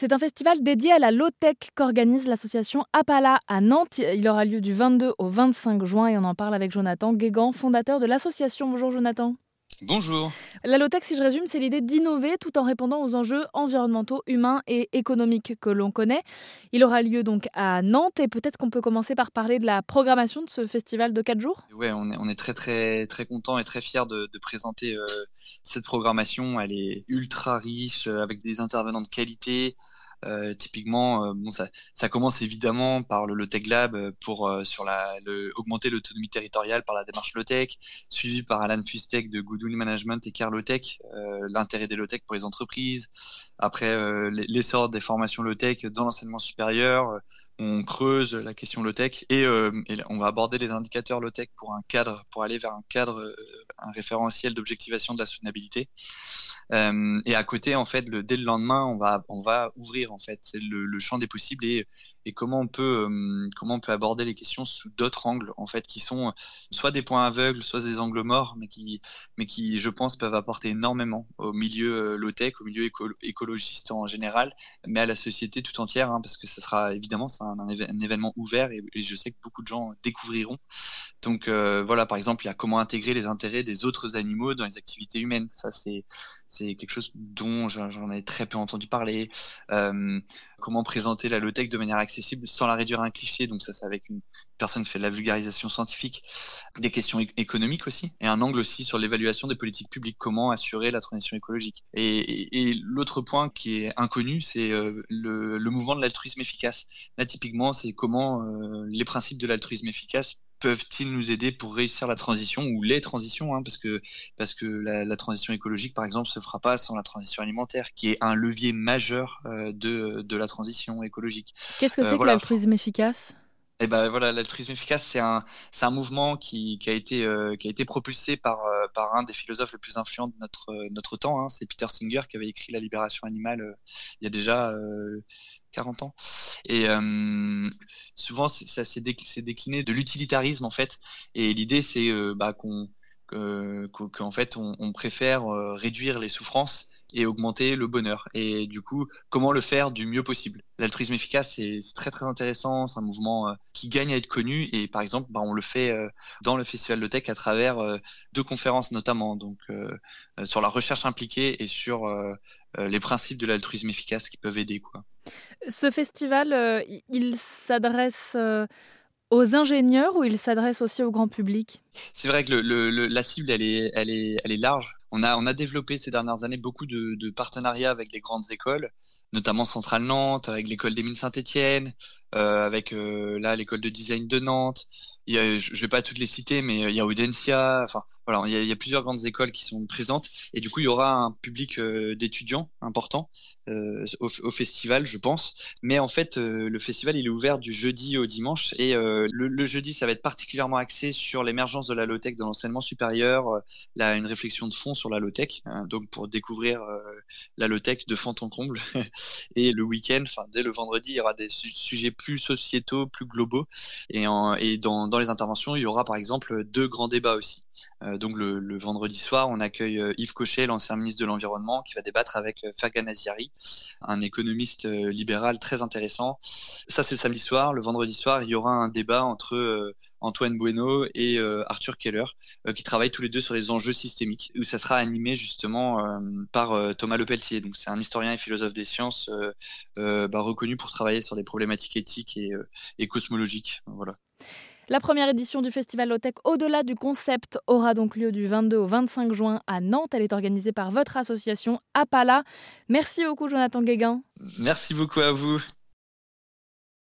C'est un festival dédié à la low-tech qu'organise l'association Apala à Nantes. Il aura lieu du 22 au 25 juin et on en parle avec Jonathan Guégan, fondateur de l'association. Bonjour Jonathan. Bonjour. La low-tech, si je résume, c'est l'idée d'innover tout en répondant aux enjeux environnementaux, humains et économiques que l'on connaît. Il aura lieu donc à Nantes et peut-être qu'on peut commencer par parler de la programmation de ce festival de 4 jours. Oui, on est, on est très très très content et très fier de, présenter euh, cette programmation. Elle est ultra riche euh, avec des intervenants de qualité. Euh, typiquement, euh, bon, ça, ça, commence évidemment par le Lotech Lab euh, pour sur la, le, augmenter l'autonomie territoriale par la démarche Lotech, suivi par Alan Fustek de Goodwill Management et Carlotech, l'intérêt des Lotech pour les entreprises. Après, l'essor des formations Lotech dans l'enseignement supérieur, on creuse la question Lotech et, et, on va aborder les indicateurs Lotech pour un cadre, pour aller vers un cadre, un référentiel d'objectivation de la soutenabilité. Euh, et à côté, en fait, dès le lendemain, on va, on va ouvrir en fait le, champ des possibles et, et comment on peut, euh, comment on peut aborder les questions sous d'autres angles en fait, qui sont soit des points aveugles, soit des angles morts, mais qui, mais qui, je pense, peuvent apporter énormément au milieu euh, low-tech, au milieu écologiste en général, mais à la société tout entière, hein, parce que ça sera évidemment c'est un, événement ouvert et, je sais que beaucoup de gens découvriront. Donc voilà, par exemple, il y a comment intégrer les intérêts des autres animaux dans les activités humaines. Ça, c'est c'est quelque chose dont j'en ai très peu entendu parler. Euh, comment présenter la low-tech de manière accessible sans la réduire à un cliché. Donc ça, c'est avec une personne qui fait de la vulgarisation scientifique. Des questions économiques aussi. Et un angle aussi sur l'évaluation des politiques publiques. Comment assurer la transition écologique. Et, l'autre point qui est inconnu, c'est euh, le, mouvement de l'altruisme efficace. Là, typiquement, c'est comment euh, les principes de l'altruisme efficace peuvent-ils nous aider pour réussir la transition ou les transitions hein, parce que parce que la, transition écologique par exemple se fera pas sans la transition alimentaire qui est un levier majeur euh, de, de la transition écologique. Qu'est-ce que euh, c'est que l'altruisme efficace? Et eh ben voilà, l'altruisme efficace, c'est un, c'est un mouvement qui, qui a été, euh, qui a été propulsé par, par un des philosophes les plus influents de notre, notre temps. Hein, c'est Peter Singer qui avait écrit La Libération animale il y a déjà 40 ans. Et euh, souvent, ça s'est décliné de l'utilitarisme en fait. Et l'idée, c'est euh, bah, qu'en fait, on, préfère euh, réduire les souffrances et augmenter le bonheur. Et du coup, comment le faire du mieux possible? L'altruisme efficace, c'est très très intéressant, c'est un mouvement euh, qui gagne à être connu et par exemple, bah, on le fait euh, dans le Festival de Tech à travers euh, deux conférences notamment, donc sur la recherche impliquée et sur les principes de l'altruisme efficace qui peuvent aider. Quoi. Ce festival, il s'adresse aux ingénieurs ou il s'adresse aussi au grand public? C'est vrai que la cible, elle est, large. On a, développé ces dernières années beaucoup de, partenariats avec les grandes écoles, notamment Centrale Nantes, avec l'école des mines Saint-Étienne, euh, avec euh, là l'école de design de Nantes. Je ne vais pas toutes les citer, mais il y a Audencia. Voilà, il y, a, plusieurs grandes écoles qui sont présentes et du coup il y aura un public euh, d'étudiants important euh, au, festival, je pense. Mais en fait, euh, le festival il est ouvert du jeudi au dimanche et le, jeudi ça va être particulièrement axé sur l'émergence de la low-tech dans l'enseignement supérieur, là une réflexion de fond sur la low-tech, hein, donc pour découvrir la low-tech de fond en comble. et le week-end, enfin dès le vendredi, il y aura des sujets plus sociétaux, plus globaux et, et dans, dans les interventions il y aura par exemple deux grands débats aussi. Euh, donc le, vendredi soir, on accueille euh, Yves Cochet, l'ancien ministre de l'Environnement, qui va débattre avec euh, Fergan Aziari, un économiste libéral très intéressant. Ça, c'est le samedi soir. Le vendredi soir, il y aura un débat entre Antoine Bueno et Arthur Keller, qui travaillent tous les deux sur les enjeux systémiques, où ça sera animé justement par Thomas Lepelletier. Donc c'est un historien et philosophe des sciences bah, reconnu pour travailler sur les problématiques éthiques et, et cosmologiques. Voilà. La première édition du Festival Low au-delà du concept, aura donc lieu du 22 au 25 juin à Nantes. Elle est organisée par votre association Apala. Merci beaucoup, Jonathan Guéguin. Merci beaucoup à vous.